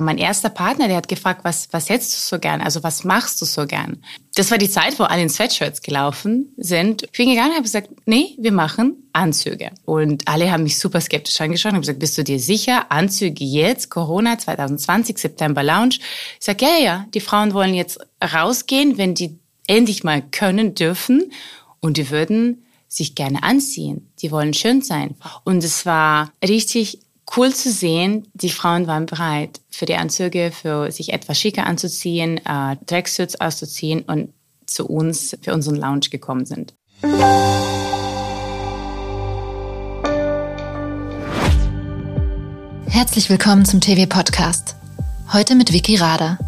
Mein erster Partner, der hat gefragt, was, was hättest du so gern? Also was machst du so gern? Das war die Zeit, wo alle in Sweatshirts gelaufen sind. Ich bin gegangen und habe gesagt, nee, wir machen Anzüge. Und alle haben mich super skeptisch angeschaut und haben gesagt, bist du dir sicher? Anzüge jetzt, Corona 2020, September Lounge. Ich sage, ja, ja, die Frauen wollen jetzt rausgehen, wenn die endlich mal können, dürfen. Und die würden sich gerne anziehen. Die wollen schön sein. Und es war richtig cool zu sehen, die Frauen waren bereit für die Anzüge, für sich etwas schicker anzuziehen, äh, Tracksuits auszuziehen und zu uns für unseren Lounge gekommen sind. Herzlich willkommen zum TV-Podcast. Heute mit Vicky Rader.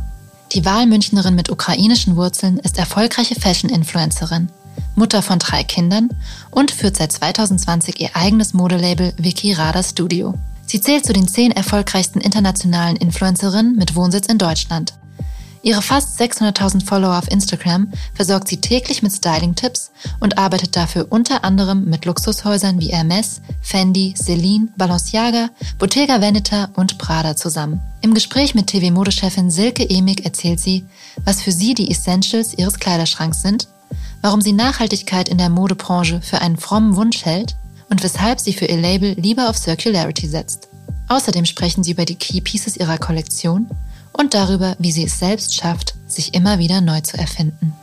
Die Wahlmünchnerin mit ukrainischen Wurzeln ist erfolgreiche Fashion-Influencerin, Mutter von drei Kindern und führt seit 2020 ihr eigenes Modelabel Vicky Rader Studio. Sie zählt zu den zehn erfolgreichsten internationalen Influencerinnen mit Wohnsitz in Deutschland. Ihre fast 600.000 Follower auf Instagram versorgt sie täglich mit Styling-Tipps und arbeitet dafür unter anderem mit Luxushäusern wie Hermes, Fendi, Celine, Balenciaga, Bottega Veneta und Prada zusammen. Im Gespräch mit TV-Modechefin Silke Emig erzählt sie, was für sie die Essentials ihres Kleiderschranks sind, warum sie Nachhaltigkeit in der Modebranche für einen frommen Wunsch hält und weshalb sie für ihr Label lieber auf Circularity setzt. Außerdem sprechen sie über die Key Pieces ihrer Kollektion und darüber, wie sie es selbst schafft, sich immer wieder neu zu erfinden.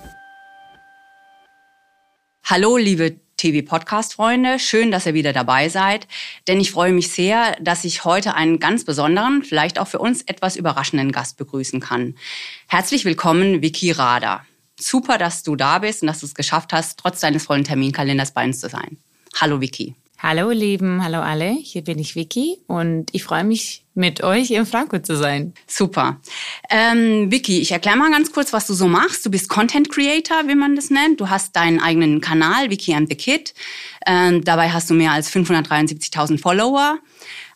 Hallo, liebe TV-Podcast-Freunde, schön, dass ihr wieder dabei seid, denn ich freue mich sehr, dass ich heute einen ganz besonderen, vielleicht auch für uns etwas überraschenden Gast begrüßen kann. Herzlich willkommen, Vicky Rader. Super, dass du da bist und dass du es geschafft hast, trotz deines vollen Terminkalenders bei uns zu sein. Hallo Vicky. Hallo Lieben, hallo alle. Hier bin ich Vicky und ich freue mich, mit euch in Frankfurt zu sein. Super. Ähm, Vicky, ich erkläre mal ganz kurz, was du so machst. Du bist Content Creator, wie man das nennt. Du hast deinen eigenen Kanal, Vicky and the Kid. Ähm, dabei hast du mehr als 573.000 Follower.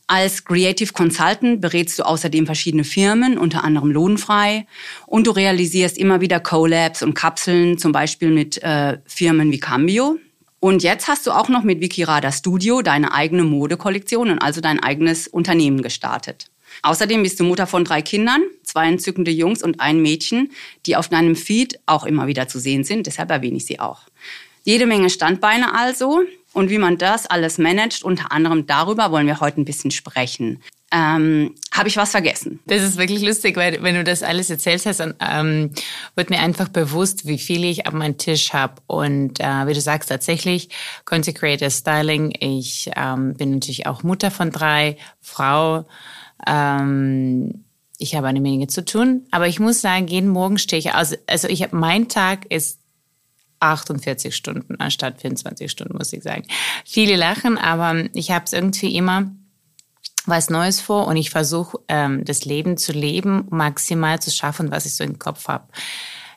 Als Creative Consultant berätst du außerdem verschiedene Firmen, unter anderem lohnfrei. Und du realisierst immer wieder Collabs und Kapseln, zum Beispiel mit äh, Firmen wie Cambio. Und jetzt hast du auch noch mit Wikirada Studio deine eigene Modekollektion und also dein eigenes Unternehmen gestartet. Außerdem bist du Mutter von drei Kindern, zwei entzückende Jungs und ein Mädchen, die auf deinem Feed auch immer wieder zu sehen sind. Deshalb erwähne ich sie auch. Jede Menge Standbeine also. Und wie man das alles managt, unter anderem darüber wollen wir heute ein bisschen sprechen. Ähm, Habe ich was vergessen? Das ist wirklich lustig, weil wenn du das alles erzählt hast, dann ähm, wird mir einfach bewusst, wie viel ich auf meinem Tisch habe. Und äh, wie du sagst, tatsächlich Content Creator Styling. Ich ähm, bin natürlich auch Mutter von drei, Frau. Ähm, ich habe eine Menge zu tun, aber ich muss sagen, jeden Morgen stehe ich aus. Also ich habe mein Tag ist 48 Stunden anstatt 24 Stunden, muss ich sagen. Viele lachen, aber ich habe es irgendwie immer was Neues vor und ich versuche, ähm, das Leben zu leben, maximal zu schaffen, was ich so im Kopf habe.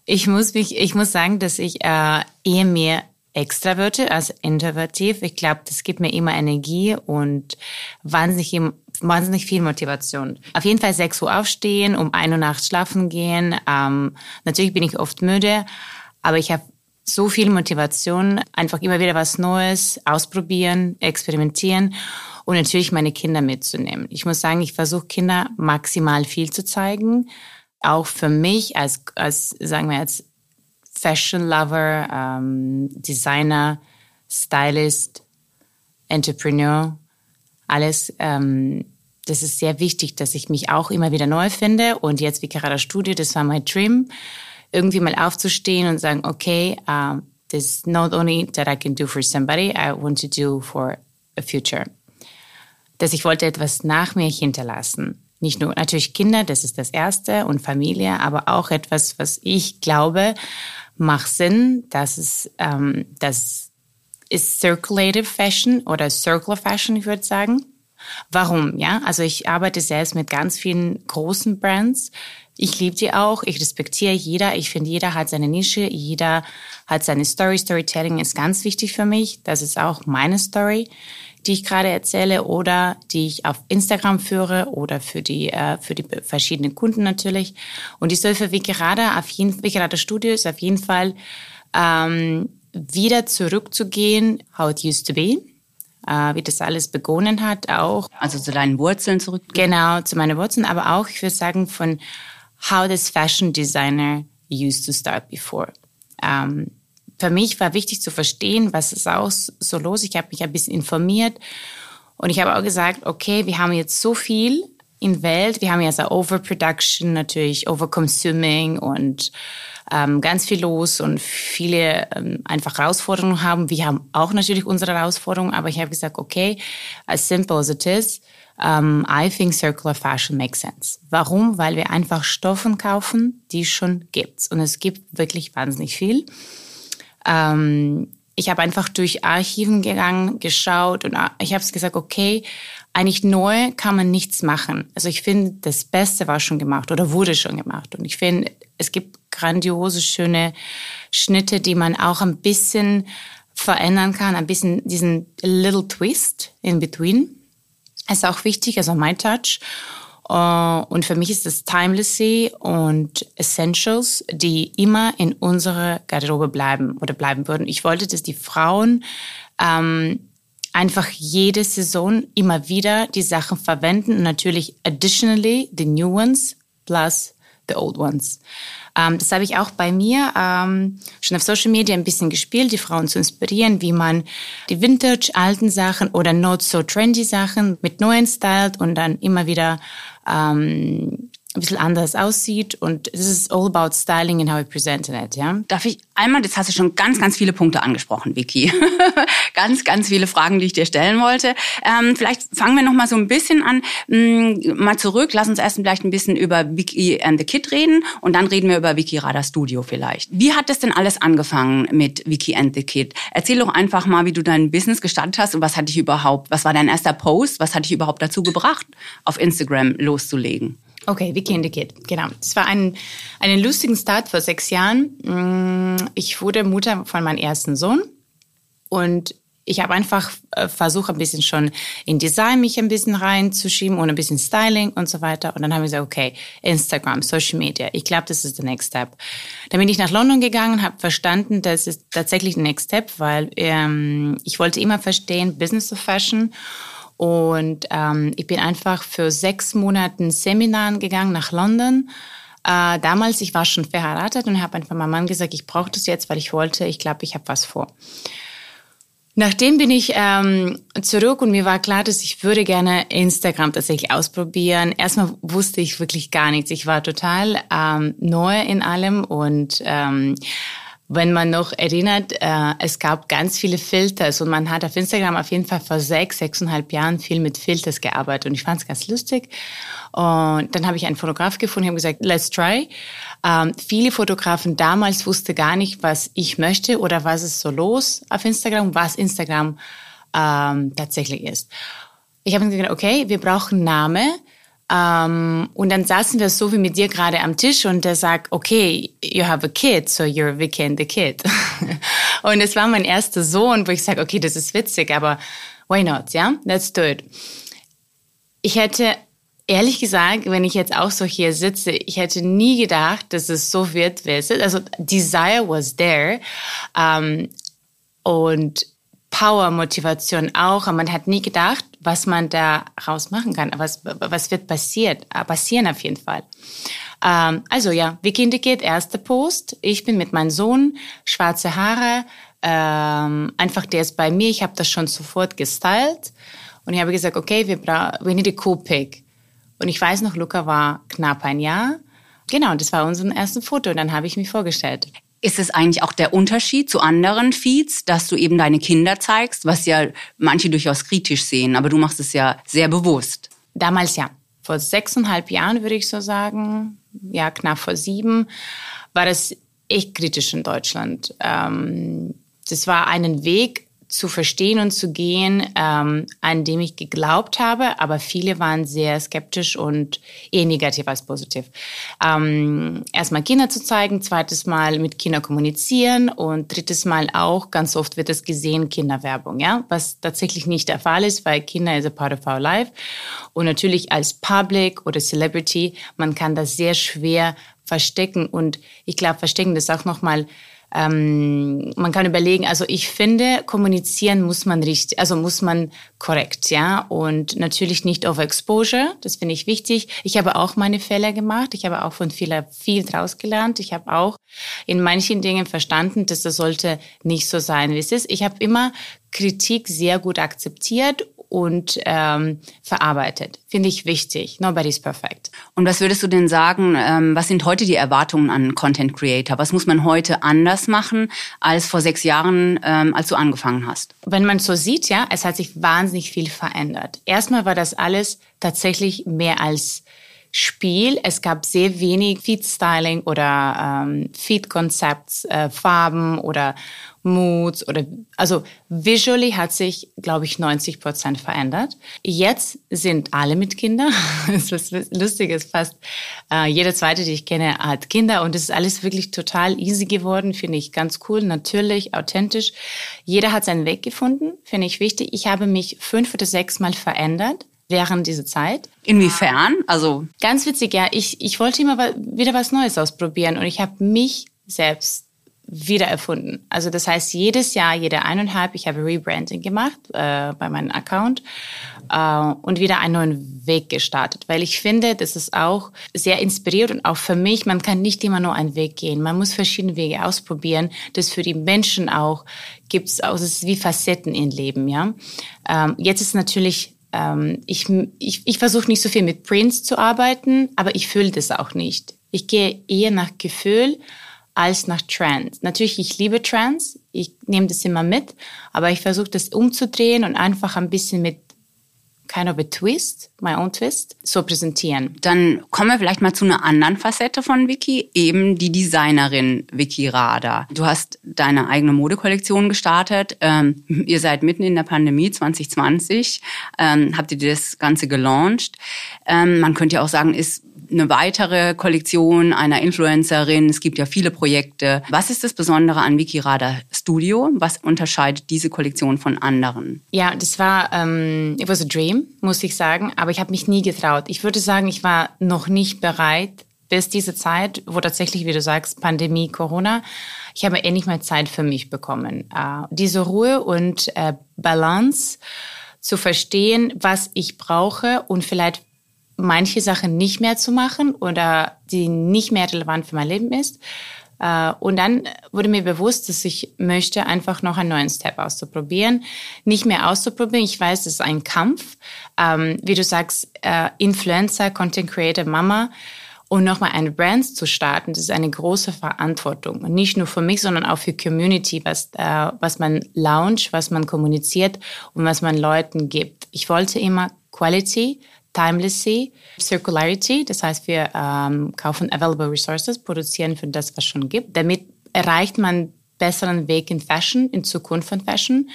Ich muss mich, ich muss sagen, dass ich äh, eher mehr extraverte als introvertiv. Ich glaube, das gibt mir immer Energie und wahnsinnig, wahnsinnig viel Motivation. Auf jeden Fall 6 Uhr aufstehen, um 1 Uhr nachts schlafen gehen. Ähm, natürlich bin ich oft müde, aber ich habe so viel Motivation, einfach immer wieder was Neues ausprobieren, experimentieren und natürlich meine Kinder mitzunehmen. Ich muss sagen, ich versuche Kinder maximal viel zu zeigen. Auch für mich als, als sagen wir als Fashion Lover, ähm, Designer, Stylist, Entrepreneur, alles. Ähm, das ist sehr wichtig, dass ich mich auch immer wieder neu finde. Und jetzt wie gerade Studio, das war mein Dream, irgendwie mal aufzustehen und sagen, okay, um, this is not only that I can do for somebody, I want to do for a future dass ich wollte etwas nach mir hinterlassen. Nicht nur natürlich Kinder, das ist das Erste, und Familie, aber auch etwas, was ich glaube, macht Sinn. Das ist, ähm, das ist Circulative Fashion oder Circular Fashion, ich würde sagen. Warum? Ja, also ich arbeite selbst mit ganz vielen großen Brands. Ich liebe die auch. Ich respektiere jeder. Ich finde, jeder hat seine Nische. Jeder hat seine Story. Storytelling ist ganz wichtig für mich. Das ist auch meine Story die ich gerade erzähle oder die ich auf Instagram führe oder für die, äh, für die verschiedenen Kunden natürlich. Und ich soll für Wikirada auf jeden Wikirada Studios auf jeden Fall ähm, wieder zurückzugehen, how it used to be. Äh, wie das alles begonnen hat auch. Also zu deinen Wurzeln zurück. Genau, zu meinen Wurzeln, aber auch, ich würde sagen, von how this fashion designer used to start before. Ähm, für mich war wichtig zu verstehen, was ist auch so los. Ich habe mich ein bisschen informiert und ich habe auch gesagt, okay, wir haben jetzt so viel in Welt, wir haben jetzt eine Overproduction natürlich, Overconsuming und ähm, ganz viel los und viele ähm, einfach Herausforderungen haben. Wir haben auch natürlich unsere Herausforderungen, aber ich habe gesagt, okay, as simple as it is, um, I think circular fashion makes sense. Warum? Weil wir einfach Stoffen kaufen, die es schon gibt. Und es gibt wirklich wahnsinnig viel. Ähm, ich habe einfach durch Archiven gegangen, geschaut und ich habe gesagt, okay, eigentlich neu kann man nichts machen. Also ich finde, das Beste war schon gemacht oder wurde schon gemacht. Und ich finde, es gibt grandiose, schöne Schnitte, die man auch ein bisschen verändern kann, ein bisschen diesen little twist in between. ist auch wichtig, also mein Touch. Uh, und für mich ist das Timelessy und Essentials, die immer in unserer Garderobe bleiben oder bleiben würden. Ich wollte, dass die Frauen ähm, einfach jede Saison immer wieder die Sachen verwenden und natürlich additionally the new ones plus the old ones. Ähm, das habe ich auch bei mir ähm, schon auf Social Media ein bisschen gespielt, die Frauen zu inspirieren, wie man die Vintage alten Sachen oder not so trendy Sachen mit neuen stylt und dann immer wieder ähm, ein bisschen anders aussieht und es ist all about styling and how we present it, ja. Darf ich einmal, jetzt hast du schon ganz, ganz viele Punkte angesprochen, Vicky. ganz, ganz viele Fragen, die ich dir stellen wollte. Ähm, vielleicht fangen wir noch mal so ein bisschen an, mh, mm, mal zurück. Lass uns erst vielleicht ein bisschen über Vicky and the Kid reden und dann reden wir über Vicky Radar Studio vielleicht. Wie hat das denn alles angefangen mit Vicky and the Kid? Erzähl doch einfach mal, wie du dein Business gestartet hast und was hat dich überhaupt, was war dein erster Post, was hat dich überhaupt dazu gebracht, auf Instagram loszulegen? Okay, wie Kinder geht. Genau. Das war ein, einen lustigen Start vor sechs Jahren. Mm, ich wurde Mutter von meinem ersten Sohn und ich habe einfach äh, versucht, ein bisschen schon in Design mich ein bisschen reinzuschieben und ein bisschen Styling und so weiter. Und dann haben wir gesagt, okay, Instagram, Social Media. Ich glaube, das ist der Next Step. Dann bin ich nach London gegangen, habe verstanden, das ist tatsächlich der Next Step, weil ähm, ich wollte immer verstehen, Business of Fashion. Und ähm, ich bin einfach für sechs Monate Seminaren gegangen nach London. Äh, damals, ich war schon verheiratet und habe einfach meinem Mann gesagt, ich brauche das jetzt, weil ich wollte, ich glaube, ich habe was vor. Nachdem bin ich ähm, zurück und mir war klar, dass ich würde gerne Instagram tatsächlich ausprobieren. Erstmal wusste ich wirklich gar nichts. Ich war total ähm, neu in allem und ähm, wenn man noch erinnert, äh, es gab ganz viele Filters und man hat auf Instagram auf jeden Fall vor sechs, sechseinhalb Jahren viel mit Filters gearbeitet und ich fand es ganz lustig. Und dann habe ich einen Fotograf gefunden und habe gesagt, let's try. Ähm, viele Fotografen damals wussten gar nicht, was ich möchte oder was ist so los auf Instagram, was Instagram ähm, tatsächlich ist. Ich habe gesagt, okay, wir brauchen Name ähm, und dann saßen wir so wie mit dir gerade am Tisch und der sagt, okay, you have a kid, so you're and the kid. und es war mein erster Sohn, wo ich sage, okay, das ist witzig, aber why not, ja? Let's do it. Ich hätte ehrlich gesagt, wenn ich jetzt auch so hier sitze, ich hätte nie gedacht, dass es so wird, wie es ist. Also Desire was there ähm, und Power, Motivation auch. Und man hat nie gedacht, was man daraus machen kann. Was, was wird passiert, äh, passieren auf jeden Fall. Ähm, also ja, Vicky Indicate, erster Post. Ich bin mit meinem Sohn, schwarze Haare. Ähm, einfach der ist bei mir. Ich habe das schon sofort gestylt. Und ich habe gesagt, okay, wir brauchen, we need a cool. Und ich weiß noch, Luca war knapp ein Jahr. Genau, das war unser erstes Foto. Und dann habe ich mich vorgestellt. Ist es eigentlich auch der Unterschied zu anderen Feeds, dass du eben deine Kinder zeigst, was ja manche durchaus kritisch sehen, aber du machst es ja sehr bewusst. Damals ja. Vor sechseinhalb Jahren würde ich so sagen, ja, knapp vor sieben, war das echt kritisch in Deutschland. Ähm, das war einen Weg, zu verstehen und zu gehen, ähm, an dem ich geglaubt habe, aber viele waren sehr skeptisch und eher negativ als positiv. Ähm, erstmal Kinder zu zeigen, zweites Mal mit Kindern kommunizieren und drittes Mal auch, ganz oft wird es gesehen, Kinderwerbung, ja, was tatsächlich nicht der Fall ist, weil Kinder is a part of our life. Und natürlich als Public oder Celebrity, man kann das sehr schwer verstecken. Und ich glaube, verstecken das auch nochmal ähm, man kann überlegen, also ich finde, kommunizieren muss man richtig, also muss man korrekt, ja. Und natürlich nicht Overexposure, das finde ich wichtig. Ich habe auch meine Fehler gemacht. Ich habe auch von vieler viel draus gelernt. Ich habe auch in manchen Dingen verstanden, dass das sollte nicht so sein, wie es ist. Ich habe immer Kritik sehr gut akzeptiert und ähm, verarbeitet. Finde ich wichtig. Nobody's perfect. Und was würdest du denn sagen, ähm, was sind heute die Erwartungen an Content Creator? Was muss man heute anders machen als vor sechs Jahren, ähm, als du angefangen hast? Wenn man so sieht, ja, es hat sich wahnsinnig viel verändert. Erstmal war das alles tatsächlich mehr als Spiel. Es gab sehr wenig Feed-Styling oder ähm, Feed-Konzepts, äh, Farben oder Moods oder also visually hat sich, glaube ich, 90 Prozent verändert. Jetzt sind alle mit Kindern. Es ist lustig, ist fast äh, jeder zweite, die ich kenne, hat Kinder und es ist alles wirklich total easy geworden. Finde ich ganz cool, natürlich, authentisch. Jeder hat seinen Weg gefunden, finde ich wichtig. Ich habe mich fünf oder sechs Mal verändert während dieser Zeit. Inwiefern? Also ganz witzig, ja. Ich, ich wollte immer wieder was Neues ausprobieren und ich habe mich selbst wieder erfunden. Also das heißt, jedes Jahr, jede eineinhalb, ich habe Rebranding gemacht äh, bei meinem Account äh, und wieder einen neuen Weg gestartet, weil ich finde, das ist auch sehr inspiriert und auch für mich, man kann nicht immer nur einen Weg gehen, man muss verschiedene Wege ausprobieren. Das für die Menschen auch gibt es auch, es ist wie Facetten im Leben, ja. Ähm, jetzt ist natürlich ähm, ich, ich, ich versuche nicht so viel mit Prints zu arbeiten, aber ich fühle das auch nicht. Ich gehe eher nach Gefühl als nach Trends. Natürlich, ich liebe Trends, ich nehme das immer mit, aber ich versuche das umzudrehen und einfach ein bisschen mit kind of a twist, my own twist, so präsentieren. Dann kommen wir vielleicht mal zu einer anderen Facette von Vicky, eben die Designerin Vicky Rada. Du hast deine eigene Modekollektion gestartet. Ähm, ihr seid mitten in der Pandemie 2020, ähm, habt ihr das Ganze gelauncht. Ähm, man könnte ja auch sagen, ist eine weitere Kollektion einer Influencerin. Es gibt ja viele Projekte. Was ist das Besondere an Vicky Rada Studio? Was unterscheidet diese Kollektion von anderen? Ja, das war, ähm, it was a dream, muss ich sagen. Aber ich habe mich nie getraut. Ich würde sagen, ich war noch nicht bereit, bis diese Zeit, wo tatsächlich, wie du sagst, Pandemie, Corona, ich habe endlich mal Zeit für mich bekommen. Äh, diese Ruhe und äh, Balance zu verstehen, was ich brauche und vielleicht manche Sachen nicht mehr zu machen oder die nicht mehr relevant für mein Leben ist. Äh, und dann wurde mir bewusst, dass ich möchte einfach noch einen neuen Step auszuprobieren. Nicht mehr auszuprobieren. Ich weiß, es ist ein Kampf. Ähm, wie du sagst, äh, Influencer, Content Creator, Mama. Und nochmal eine Brand zu starten, das ist eine große Verantwortung. Und nicht nur für mich, sondern auch für Community, was, äh, was man launcht, was man kommuniziert und was man Leuten gibt. Ich wollte immer Quality, Timelessy, Circularity, das heißt, wir ähm, kaufen Available Resources, produzieren für das, was schon gibt. Damit erreicht man besseren Weg in Fashion, in Zukunft von Fashion.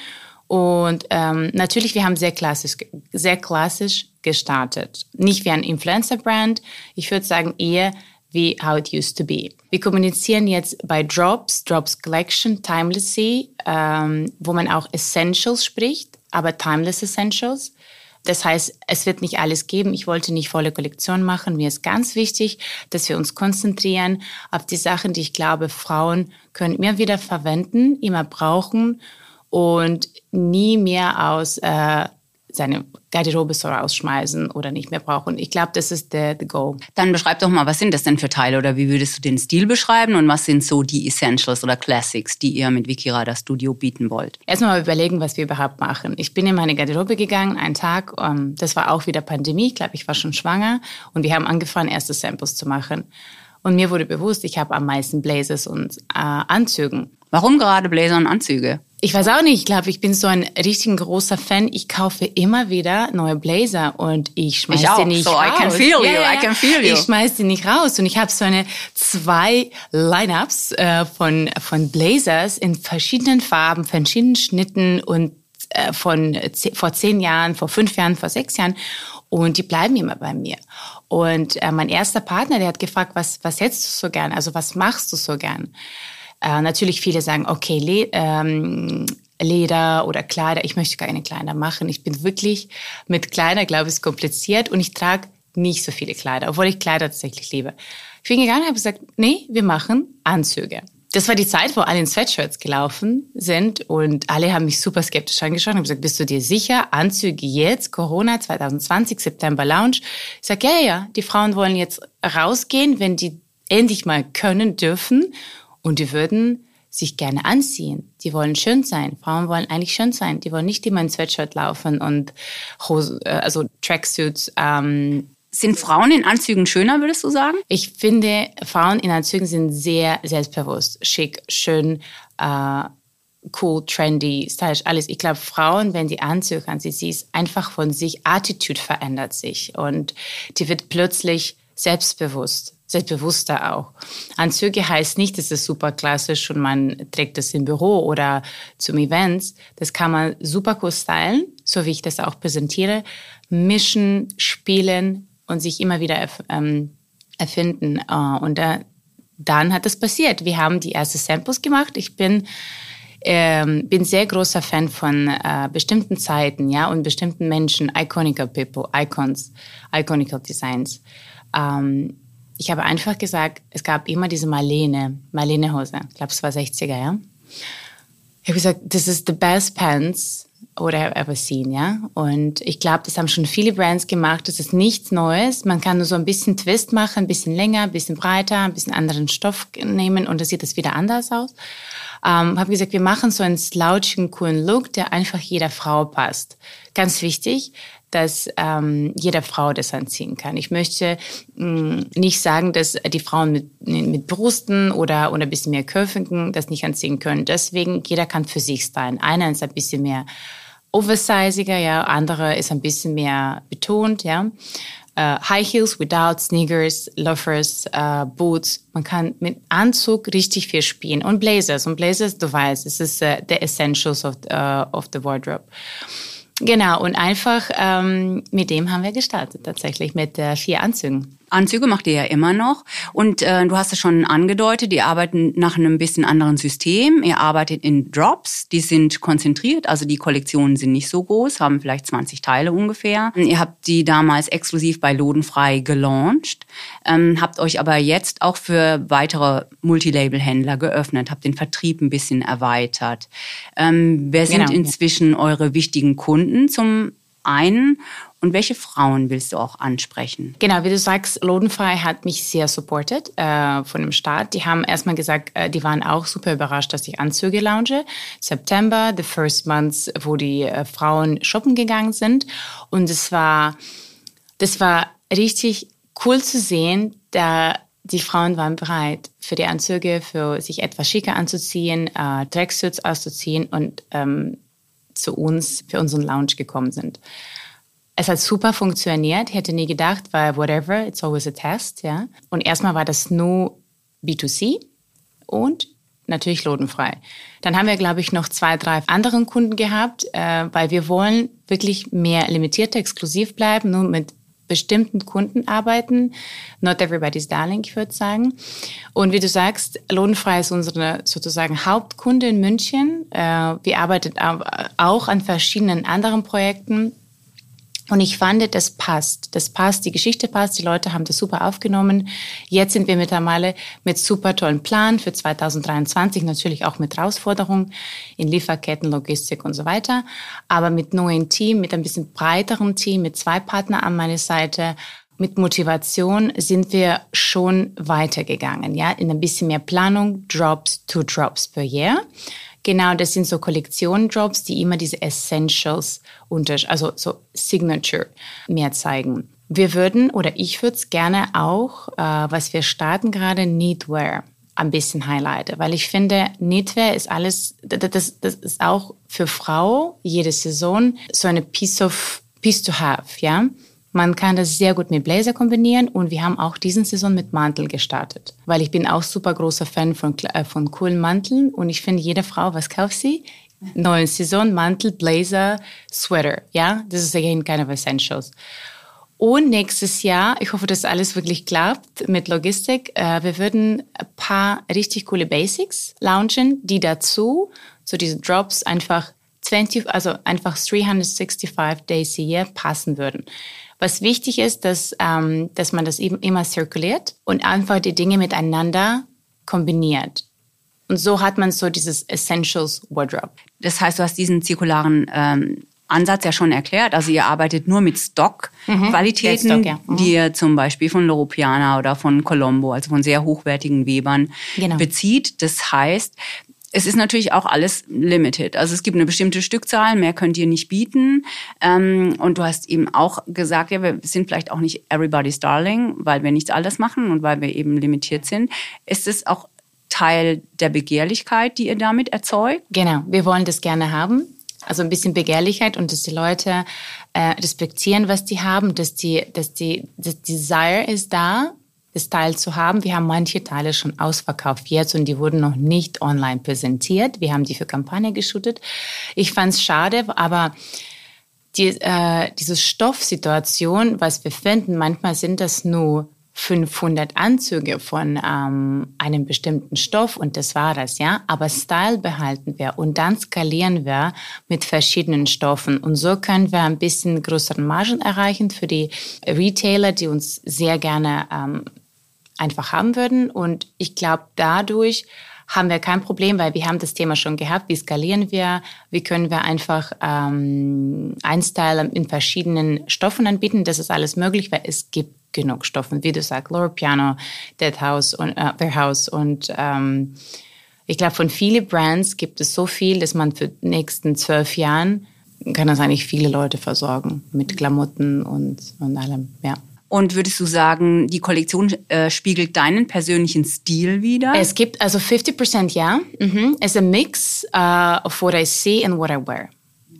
Und ähm, natürlich, wir haben sehr klassisch, sehr klassisch gestartet. Nicht wie ein Influencer-Brand. Ich würde sagen eher wie how it used to be. Wir kommunizieren jetzt bei Drops, Drops Collection, Timelessy, ähm, wo man auch Essentials spricht, aber Timeless Essentials. Das heißt, es wird nicht alles geben. Ich wollte nicht volle Kollektion machen. Mir ist ganz wichtig, dass wir uns konzentrieren auf die Sachen, die ich glaube, Frauen können immer wieder verwenden, immer brauchen und nie mehr aus äh, seine Garderobe so rausschmeißen oder nicht mehr brauchen. Ich glaube, das ist der the goal. Dann beschreib doch mal, was sind das denn für Teile oder wie würdest du den Stil beschreiben und was sind so die Essentials oder Classics, die ihr mit Wikirada Studio bieten wollt? Erstmal mal überlegen, was wir überhaupt machen. Ich bin in meine Garderobe gegangen, einen Tag, um, ähm, das war auch wieder Pandemie, ich glaube, ich war schon schwanger und wir haben angefangen, erste Samples zu machen. Und mir wurde bewusst, ich habe am meisten Blazers und äh, Anzügen. Warum gerade Blazer und Anzüge? Ich weiß auch nicht. Ich glaube, ich bin so ein richtig großer Fan. Ich kaufe immer wieder neue Blazer und ich schmeiß die nicht so, raus. I can feel you. Ja. I can feel you. Ich schmeiß die nicht raus und ich habe so eine zwei Lineups äh, von von Blazers in verschiedenen Farben, verschiedenen Schnitten und äh, von vor zehn Jahren, vor fünf Jahren, vor sechs Jahren und die bleiben immer bei mir. Und äh, mein erster Partner, der hat gefragt, was was hättest du so gern? Also was machst du so gern? Äh, natürlich viele sagen, okay, Le ähm, Leder oder Kleider. Ich möchte keine Kleider machen. Ich bin wirklich mit Kleider, glaube ich, kompliziert und ich trage nicht so viele Kleider, obwohl ich Kleider tatsächlich liebe. Ich bin gegangen und habe gesagt, nee, wir machen Anzüge. das war die Zeit, wo alle in Sweatshirts gelaufen sind und alle haben mich super skeptisch angeschaut und haben gesagt, bist du dir sicher, Anzüge jetzt, Corona 2020, September Lounge? Ich sage, ja, ja, die Frauen wollen jetzt rausgehen, wenn die endlich mal können, dürfen und die würden sich gerne anziehen. Die wollen schön sein. Frauen wollen eigentlich schön sein. Die wollen nicht immer in Sweatshirt laufen und Hose, äh, also Tracksuits, ähm, sind Frauen in Anzügen schöner, würdest du sagen? Ich finde, Frauen in Anzügen sind sehr selbstbewusst, schick, schön, äh, cool, trendy, stylisch, alles. Ich glaube, Frauen, wenn die Anzüge anziehen, sie ist einfach von sich, Attitude verändert sich und die wird plötzlich selbstbewusst, selbstbewusster auch. Anzüge heißt nicht, es ist super klassisch und man trägt das im Büro oder zum Events. Das kann man super cool stylen, so wie ich das auch präsentiere, mischen, spielen, und sich immer wieder erf ähm, erfinden. Uh, und da, dann hat es passiert. Wir haben die ersten Samples gemacht. Ich bin ähm, bin sehr großer Fan von äh, bestimmten Zeiten, ja, und bestimmten Menschen, iconical people, Icons, iconical Designs. Ähm, ich habe einfach gesagt, es gab immer diese Marlene, Marlene Hose. Ich glaube, es war 60er, ja. Ich habe gesagt, this is the best pants oder ever seen, ja. Und ich glaube, das haben schon viele Brands gemacht. Das ist nichts Neues. Man kann nur so ein bisschen Twist machen, ein bisschen länger, ein bisschen breiter, ein bisschen anderen Stoff nehmen und dann sieht das wieder anders aus. Ähm, habe gesagt, wir machen so einen slouchigen, coolen Look, der einfach jeder Frau passt. Ganz wichtig, dass ähm, jede Frau das anziehen kann. Ich möchte mh, mm, nicht sagen, dass die Frauen mit, mit Brüsten oder, oder ein bisschen mehr Köpfigen das nicht anziehen können. Deswegen, jeder kann für sich stylen. Einer ist ein bisschen mehr oversiziger, ja, andere ist ein bisschen mehr betont, ja. Uh, High Heels without Sneakers, Loafers, uh, Boots. Man kann mit Anzug richtig viel spielen. Und Blazers. Und Blazers, du weißt, es ist uh, the essentials of, of the wardrobe. Genau, und einfach ähm, mit dem haben wir gestartet, tatsächlich mit äh, vier Anzügen. Anzüge macht ihr ja immer noch. Und äh, du hast es schon angedeutet, ihr arbeitet nach einem bisschen anderen System. Ihr arbeitet in Drops, die sind konzentriert, also die Kollektionen sind nicht so groß, haben vielleicht 20 Teile ungefähr. Ihr habt die damals exklusiv bei Lodenfrei gelauncht, ähm, habt euch aber jetzt auch für weitere Multilabel-Händler geöffnet, habt den Vertrieb ein bisschen erweitert. Ähm, wer sind genau. inzwischen eure wichtigen Kunden zum einen und welche Frauen willst du auch ansprechen? Genau, wie du sagst, Lodenfrei hat mich sehr supported äh, von dem Start. Die haben erstmal gesagt, äh, die waren auch super überrascht, dass ich Anzüge launche. September, the first month, wo die äh, Frauen shoppen gegangen sind. Und es war, das war richtig cool zu sehen, da die Frauen waren bereit für die Anzüge, für sich etwas schicker anzuziehen, äh, Tracksuits auszuziehen und ähm, zu uns für unseren Lounge gekommen sind. Es hat super funktioniert. Ich hätte nie gedacht, weil whatever, it's always a test, ja. Und erstmal war das nur B2C und natürlich lodenfrei. Dann haben wir, glaube ich, noch zwei, drei anderen Kunden gehabt, äh, weil wir wollen wirklich mehr limitiert, exklusiv bleiben, nur mit bestimmten Kunden arbeiten. Not everybody's darling, ich würde sagen. Und wie du sagst, Lohnfrei ist unsere sozusagen Hauptkunde in München. Äh, wir arbeiten auch an verschiedenen anderen Projekten und ich fand, das passt. Das passt, die Geschichte passt, die Leute haben das super aufgenommen. Jetzt sind wir mittlerweile mit super tollen Plan für 2023, natürlich auch mit Herausforderungen in Lieferketten, Logistik und so weiter. Aber mit neuen Team, mit ein bisschen breiterem Team, mit zwei Partnern an meiner Seite, mit Motivation sind wir schon weitergegangen, ja, in ein bisschen mehr Planung, Drops, two Drops per Year. Genau, das sind so Kollektionen-Jobs, die immer diese Essentials, unter, also so Signature mehr zeigen. Wir würden, oder ich würde es gerne auch, äh, was wir starten gerade, Needwear ein bisschen highlighten, weil ich finde, Knitwear ist alles, das, das ist auch für Frau jede Saison so eine piece of, piece to have, ja. Man kann das sehr gut mit Blazer kombinieren und wir haben auch diesen Saison mit Mantel gestartet, weil ich bin auch super großer Fan von, äh, von coolen Manteln und ich finde, jede Frau, was kauft sie? Neue Saison, Mantel, Blazer, Sweater, ja? Das ist again kind of essentials. Und nächstes Jahr, ich hoffe, dass alles wirklich klappt mit Logistik, äh, wir würden ein paar richtig coole Basics launchen, die dazu, so diese Drops einfach 20, also einfach 365 Days a year passen würden. Was wichtig ist, dass, ähm, dass man das eben immer zirkuliert und einfach die Dinge miteinander kombiniert. Und so hat man so dieses Essentials Wardrobe. Das heißt, du hast diesen zirkularen ähm, Ansatz ja schon erklärt. Also ihr arbeitet nur mit Stock-Qualitäten, mhm. Stock, ja. mhm. die ihr zum Beispiel von Loro Piana oder von Colombo, also von sehr hochwertigen Webern genau. bezieht. Das heißt, es ist natürlich auch alles limited. Also es gibt eine bestimmte Stückzahl, mehr könnt ihr nicht bieten. Ähm, und du hast eben auch gesagt, ja, wir sind vielleicht auch nicht everybody's darling, weil wir nichts alles machen und weil wir eben limitiert sind. Ist es auch Teil der Begehrlichkeit, die ihr damit erzeugt? Genau, wir wollen das gerne haben. Also ein bisschen Begehrlichkeit und dass die Leute äh, respektieren, was die haben, dass die, dass die, das Desire ist da das Teil zu haben. Wir haben manche Teile schon ausverkauft jetzt und die wurden noch nicht online präsentiert. Wir haben die für Kampagne geshootet. Ich fand es schade, aber die, äh, diese Stoffsituation, was wir finden, manchmal sind das nur 500 Anzüge von ähm, einem bestimmten Stoff und das war das, ja. Aber Style behalten wir und dann skalieren wir mit verschiedenen Stoffen und so können wir ein bisschen größeren Margen erreichen für die Retailer, die uns sehr gerne ähm, einfach haben würden. Und ich glaube, dadurch haben wir kein Problem, weil wir haben das Thema schon gehabt. Wie skalieren wir? Wie können wir einfach ähm, ein Style in verschiedenen Stoffen anbieten? Das ist alles möglich, weil es gibt genug Stoffen, wie du sagst, Lower Piano, Dead House und äh, Warehouse und ähm, ich glaube, von vielen Brands gibt es so viel, dass man für die nächsten zwölf Jahren kann das eigentlich viele Leute versorgen mit Klamotten und, und allem, ja. Und würdest du sagen, die Kollektion äh, spiegelt deinen persönlichen Stil wider? Es gibt also 50% ja. Mhm. Es ein Mix uh, of what I see and what I wear.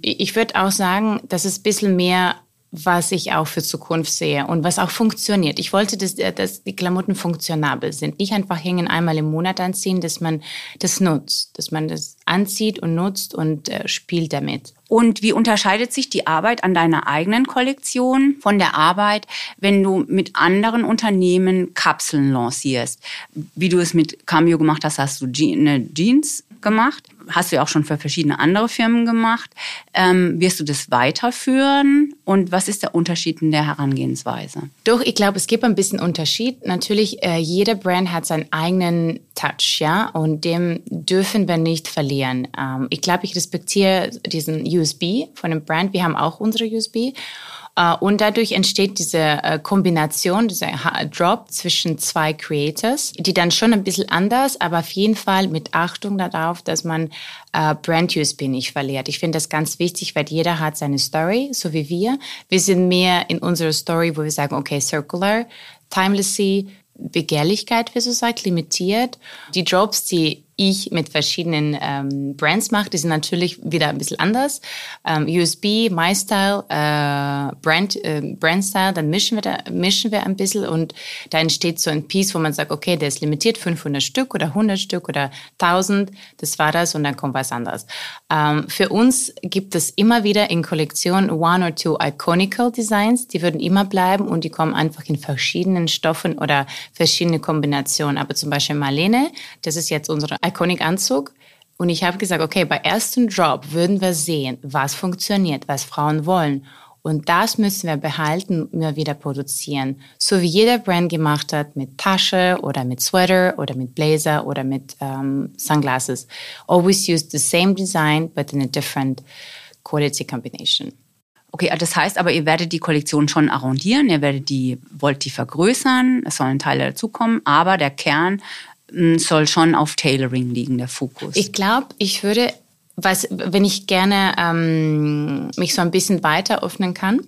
Ich würde auch sagen, das ist ein bisschen mehr was ich auch für Zukunft sehe und was auch funktioniert. Ich wollte, dass, äh, dass die Klamotten funktionabel sind. Nicht einfach hängen, einmal im Monat anziehen, dass man das nutzt, dass man das anzieht und nutzt und äh, spielt damit. Und wie unterscheidet sich die Arbeit an deiner eigenen Kollektion von der Arbeit, wenn du mit anderen Unternehmen Kapseln lancierst? Wie du es mit Cameo gemacht hast, hast du eine Jeans gemacht hast du ja auch schon für verschiedene andere Firmen gemacht. Ähm, wirst du das weiterführen? Und was ist der Unterschied in der Herangehensweise? Doch, ich glaube, es gibt ein bisschen Unterschied. Natürlich, äh, jeder Brand hat seinen eigenen Touch, ja, und dem dürfen wir nicht verlieren. Ähm, ich glaube, ich respektiere diesen USB von dem Brand. Wir haben auch unsere USB. Äh, und dadurch entsteht diese äh, Kombination, dieser Drop zwischen zwei Creators, die dann schon ein bisschen anders, aber auf jeden Fall mit Achtung darauf, dass man äh, Brand USB nicht verliert. Ich finde das ganz wichtig, weil jeder hat seine Story, so wie wir. Wir sind mehr in unserer Story, wo wir sagen, okay, circular, timelessly, Begehrlichkeit, wie so sagt, limitiert. Die Drops, die ich mit verschiedenen ähm, Brands mache, die sind natürlich wieder ein bisschen anders. Ähm, USB, MyStyle, äh, Brand, äh, Brandstyle, dann mischen wir, da, mischen wir ein bisschen und da entsteht so ein Piece, wo man sagt, okay, der ist limitiert, 500 Stück oder 100 Stück oder 1000, das war das und dann kommt was anderes. Ähm, für uns gibt es immer wieder in Kollektion one or two iconical Designs, die würden immer bleiben und die kommen einfach in verschiedenen Stoffen oder verschiedene Kombinationen. Aber zum Beispiel Marlene, das ist jetzt unsere Iconic-Anzug. Und ich habe gesagt, okay, bei ersten Drop würden wir sehen, was funktioniert, was Frauen wollen. Und das müssen wir behalten immer wieder produzieren. So wie jeder Brand gemacht hat mit Tasche oder mit Sweater oder mit Blazer oder mit um, Sunglasses. Always use the same design, but in a different quality combination. Okay, das heißt aber, ihr werdet die Kollektion schon arrondieren, ihr werdet die, wollt die vergrößern, es sollen Teile dazukommen, aber der Kern soll schon auf Tailoring liegen, der Fokus. Ich glaube, ich würde, was, wenn ich gerne ähm, mich so ein bisschen weiter öffnen kann,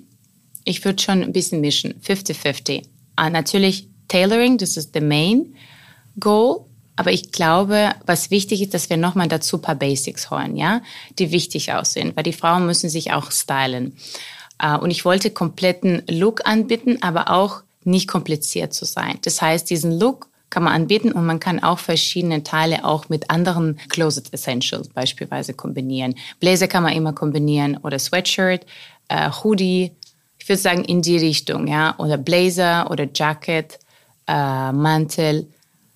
ich würde schon ein bisschen mischen, 50-50. Uh, natürlich Tailoring, das ist the main goal. Aber ich glaube, was wichtig ist, dass wir nochmal dazu ein paar Basics holen, ja, die wichtig aussehen, weil die Frauen müssen sich auch stylen. Uh, und ich wollte kompletten Look anbieten, aber auch nicht kompliziert zu sein. Das heißt, diesen Look kann man anbieten und man kann auch verschiedene Teile auch mit anderen Closet Essentials beispielsweise kombinieren. Blazer kann man immer kombinieren oder Sweatshirt, äh, Hoodie. Ich würde sagen in die Richtung, ja, oder Blazer oder Jacket, äh, Mantel.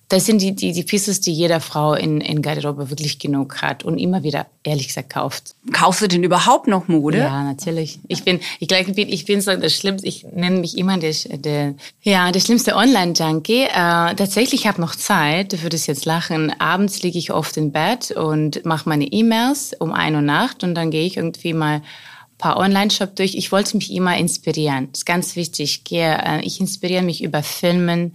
Das sind die, die, die Pieces, die jeder Frau in, in Garderobe wirklich genug hat und immer wieder, ehrlich gesagt, kauft. Kaufst du denn überhaupt noch Mode? Ja, natürlich. Ich bin, ich glaube, ich bin, ich bin so das Schlimmste, ich nenne mich immer der, der ja, der schlimmste Online-Junkie. Äh, tatsächlich habe noch Zeit, du würdest jetzt lachen. Abends liege ich oft im Bett und mache meine E-Mails um ein Uhr Nacht und dann gehe ich irgendwie mal paar Online-Shop durch. Ich wollte mich immer inspirieren. Das ist ganz wichtig. Ich, gehe, äh, ich inspiriere mich über Filmen,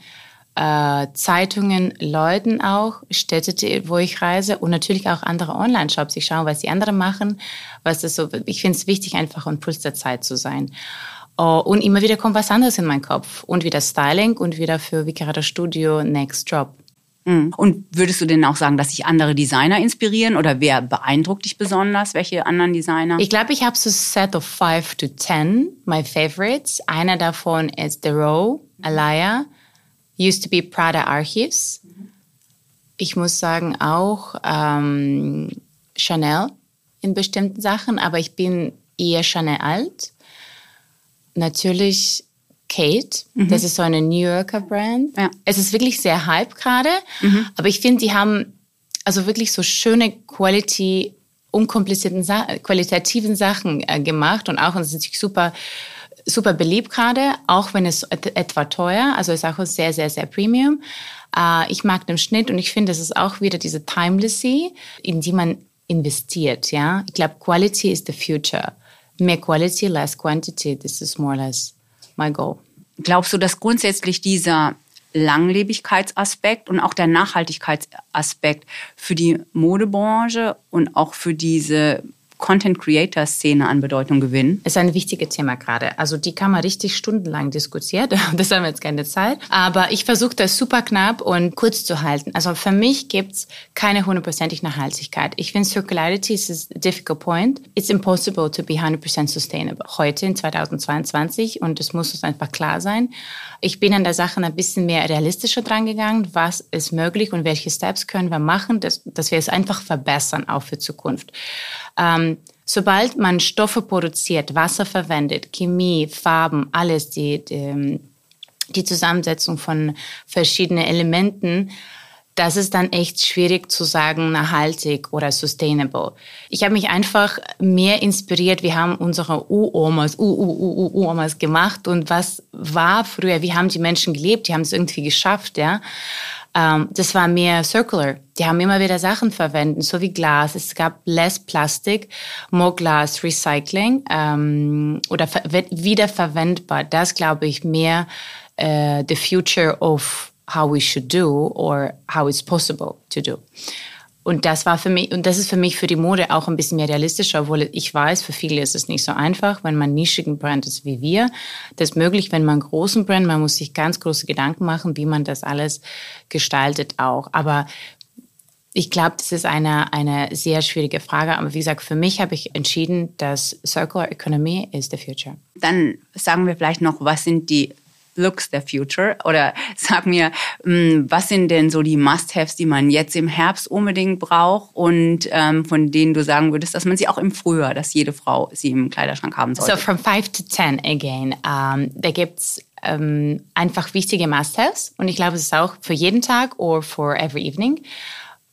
äh, Zeitungen, Leuten auch, Städte, wo ich reise und natürlich auch andere Online-Shops. Ich schaue, was die anderen machen, was ist so. Ich finde es wichtig, einfach ein Puls der Zeit zu sein. Uh, und immer wieder kommt was anderes in meinen Kopf. Und wieder Styling und wieder für Vicarata Studio Next Job. Mhm. Und würdest du denn auch sagen, dass sich andere Designer inspirieren oder wer beeindruckt dich besonders? Welche anderen Designer? Ich glaube, ich habe so ein Set of five to ten, my favorites. Einer davon ist The Row, Alaya used to be Prada Archives. Ich muss sagen auch ähm, Chanel in bestimmten Sachen, aber ich bin eher Chanel alt. Natürlich Kate, mhm. das ist so eine New Yorker Brand. Ja. Es ist wirklich sehr hype gerade, mhm. aber ich finde, die haben also wirklich so schöne Quality, unkomplizierten, Sa qualitativen Sachen äh, gemacht und auch, und es ist natürlich super super beliebt gerade, auch wenn es etwa teuer, also ist auch sehr, sehr, sehr premium. Äh, ich mag den Schnitt und ich finde, es ist auch wieder diese Timelessy, in die man investiert, ja. Ich glaube, Quality is the future. Mehr Quality, less Quantity, this is more or less my goal. Glaubst du, dass grundsätzlich dieser Langlebigkeitsaspekt und auch der Nachhaltigkeitsaspekt für die Modebranche und auch für diese Content-Creator-Szene an Bedeutung gewinnen? Ist ein wichtiges Thema gerade. Also die kann man richtig stundenlang diskutieren. Das haben wir jetzt keine Zeit. Aber ich versuche das super knapp und kurz zu halten. Also für mich gibt's keine hundertprozentige Nachhaltigkeit. Ich finde Circularity is a difficult point. It's impossible to be 100% sustainable. Heute in 2022 und das muss uns einfach klar sein. Ich bin an der Sache ein bisschen mehr realistischer dran gegangen. Was ist möglich und welche Steps können wir machen, dass, dass wir es einfach verbessern, auch für Zukunft. Ähm, sobald man Stoffe produziert, Wasser verwendet, Chemie, Farben, alles, die, die, die Zusammensetzung von verschiedenen Elementen, das ist dann echt schwierig zu sagen, nachhaltig oder sustainable. Ich habe mich einfach mehr inspiriert. Wir haben unsere U-Omas, U-U-U-U-Omas gemacht und was war früher, wie haben die Menschen gelebt? Die haben es irgendwie geschafft, ja. Ähm, das war mehr circular. Die haben immer wieder Sachen verwendet, so wie Glas. Es gab less Plastik, more Glass Recycling ähm, oder wiederverwendbar. Das glaube ich mehr uh, the future of how we should do or how it's possible to do. Und das war für mich, und das ist für mich für die Mode auch ein bisschen mehr realistischer, obwohl ich weiß, für viele ist es nicht so einfach, wenn man nischigen Brand ist wie wir. Das ist möglich, wenn man großen Brand, man muss sich ganz große Gedanken machen, wie man das alles gestaltet auch. Aber ich glaube, das ist eine, eine sehr schwierige Frage. Aber wie gesagt, für mich habe ich entschieden, dass Circular Economy is the future. Dann sagen wir vielleicht noch, was sind die Looks der Future? Oder sag mir, hm, was sind denn so die Must-Haves, die man jetzt im Herbst unbedingt braucht und ähm, von denen du sagen würdest, dass man sie auch im Frühjahr, dass jede Frau sie im Kleiderschrank haben sollte? So from 5 to 10 again. Um, da gibt's um, einfach wichtige Must-Haves und ich glaube, es ist auch für jeden Tag or for every evening.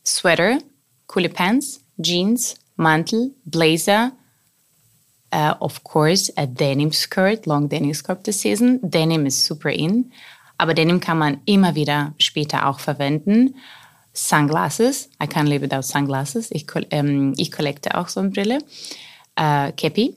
Sweater, coole Pants, Jeans, Mantel, Blazer, uh, of course, a denim skirt, long denim skirt this season. Denim ist super in, aber Denim kann man immer wieder später auch verwenden. Sunglasses, I can't live without sunglasses. Ich, ähm, ich kollekte auch Brille. Äh, Cappy,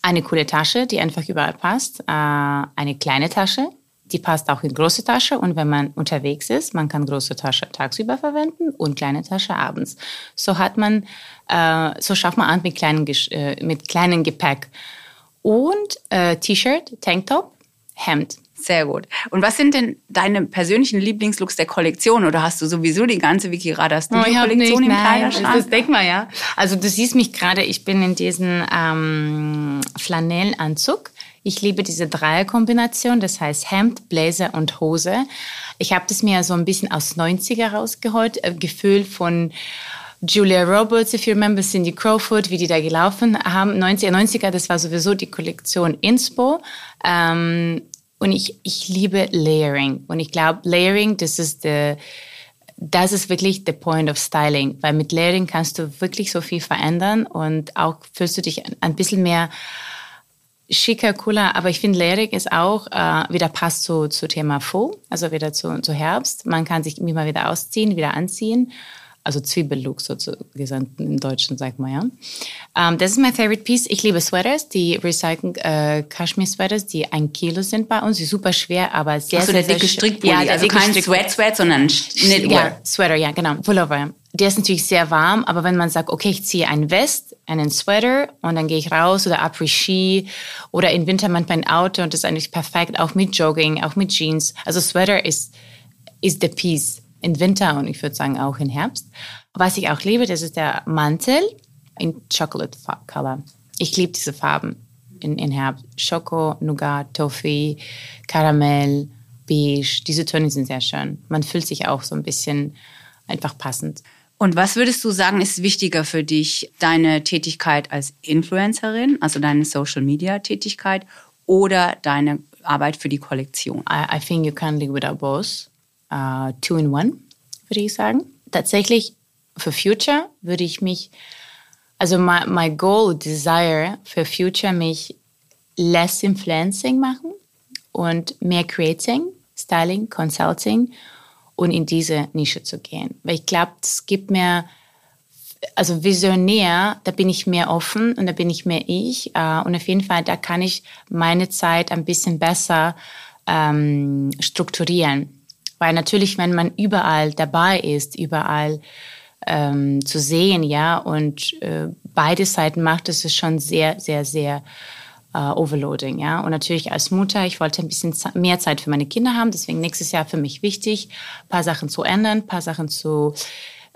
eine coole Tasche, die einfach überall passt. Äh, eine kleine Tasche, die passt auch in große Tasche und wenn man unterwegs ist, man kann große Tasche tagsüber verwenden und kleine Tasche abends. So hat man, äh, so schafft man an mit kleinen, äh, mit kleinen Gepäck. Und äh, T-Shirt, Tanktop, Hemd. Sehr gut. Und was sind denn deine persönlichen Lieblingslooks der Kollektion? Oder hast du sowieso die ganze Vicky Radar Studio oh, Kollektion im Kleiderschrank? Das denk mal, ja. Also du siehst mich gerade, ich bin in diesem ähm, Flanellanzug ich liebe diese Dreierkombination, das heißt Hemd, Blazer und Hose. Ich habe das mir so ein bisschen aus 90er rausgeholt, äh, Gefühl von Julia Roberts, if you remember, Cindy Crawford, wie die da gelaufen haben. 90er, 90er, das war sowieso die Kollektion Inspo. Ähm, Und ich, ich liebe Layering. Und ich glaube, Layering, das ist der, das ist wirklich the point of styling, weil mit Layering kannst du wirklich so viel verändern und auch fühlst du dich ein bisschen mehr schicker, cooler, aber ich finde, Layering ist auch äh, wieder passt zu, zu Thema Faux, also wieder zu, zu Herbst. Man kann sich immer wieder ausziehen, wieder anziehen also Zwiebellook sozusagen im Deutschen, sagt man ja. Um, ähm, das ist mein favorite piece. Ich liebe Sweaters, die recycelten äh, Kaschmir-Sweaters, die ein Kilo sind bei uns, die super schwer, aber sehr, also sehr, der dicke Strickpulli, ja, also kein Sweat-Sweat, sondern Knitwear. Ja, Sweater, ja, genau, Pullover. Der ist natürlich sehr warm, aber wenn man sagt, okay, ich ziehe einen West, einen Sweater und dann gehe ich raus oder Après-Ski oder im Winter manchmal ein Auto und das ist eigentlich perfekt, auch mit Jogging, auch mit Jeans. Also Sweater ist, ist the piece in Winter und ich würde sagen auch im Herbst. Was ich auch liebe, das ist der Mantel in Chocolate Color. Ich liebe diese Farben in, in Herbst. Schoko, Nougat, Toffee, Karamell, Beige. Diese Töne sind sehr schön. Man fühlt sich auch so ein bisschen einfach passend. Und was würdest du sagen, ist wichtiger für dich, deine Tätigkeit als Influencerin, also deine Social Media Tätigkeit oder deine Arbeit für die Kollektion? I, I think you can live without both uh, two in one, würde ich sagen. Tatsächlich für Future würde ich mich, also my, my goal, desire für Future, mich less influencing machen und mehr creating, styling, consulting und in diese Nische zu gehen. Weil ich glaube, es gibt mir, also visionär, da bin ich mehr offen und da bin ich mehr ich. Äh, und auf jeden Fall, da kann ich meine Zeit ein bisschen besser ähm, strukturieren. Weil natürlich, wenn man überall dabei ist, überall ähm, zu sehen, ja, und äh, beide Seiten macht, das ist schon sehr, sehr, sehr äh, overloading, ja. Und natürlich als Mutter, ich wollte ein bisschen mehr Zeit für meine Kinder haben, deswegen nächstes Jahr für mich wichtig, paar Sachen zu ändern, paar Sachen zu,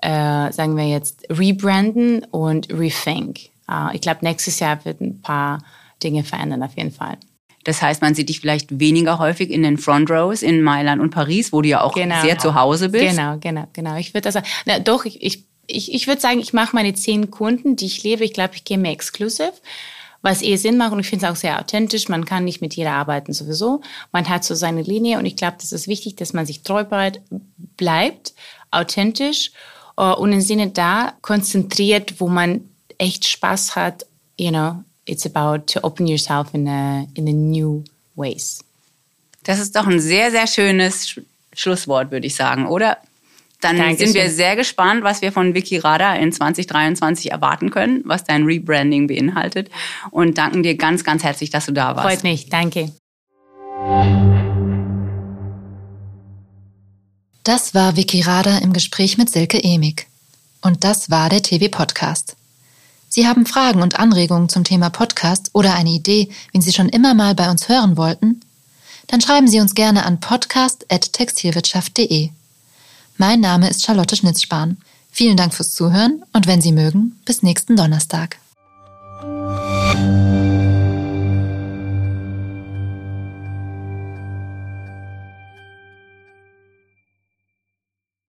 äh, sagen wir jetzt, rebranden und rethink. Äh, ich glaube, nächstes Jahr wird ein paar Dinge verändern auf jeden Fall. Das heißt, man sieht dich vielleicht weniger häufig in den Front Rows in Mailand und Paris, wo du ja auch genau. sehr zu Hause bist. Genau, genau, genau. Ich würde also, na, doch, ich, ich, ich, würde sagen, ich mache meine zehn Kunden, die ich lebe. Ich glaube, ich gehe mehr exclusive was eh Sinn macht und ich finde es auch sehr authentisch. Man kann nicht mit jeder arbeiten sowieso. Man hat so seine Linie und ich glaube, das ist wichtig, dass man sich treu bleibt, authentisch äh, und im Sinne da konzentriert, wo man echt Spaß hat, you know, it's about to open yourself in a, in a new ways. Das ist doch ein sehr, sehr schönes Sch Schlusswort, würde ich sagen, oder? Dann Dankeschön. sind wir sehr gespannt, was wir von Vicky Rada in 2023 erwarten können, was dein Rebranding beinhaltet. Und danken dir ganz, ganz herzlich, dass du da warst. Freut mich. Danke. Das war Vicky Rada im Gespräch mit Silke Emig. Und das war der TV-Podcast. Sie haben Fragen und Anregungen zum Thema Podcast oder eine Idee, wen Sie schon immer mal bei uns hören wollten? Dann schreiben Sie uns gerne an podcast.textilwirtschaft.de. Mein Name ist Charlotte Schnitzspahn. Vielen Dank fürs Zuhören und wenn Sie mögen, bis nächsten Donnerstag.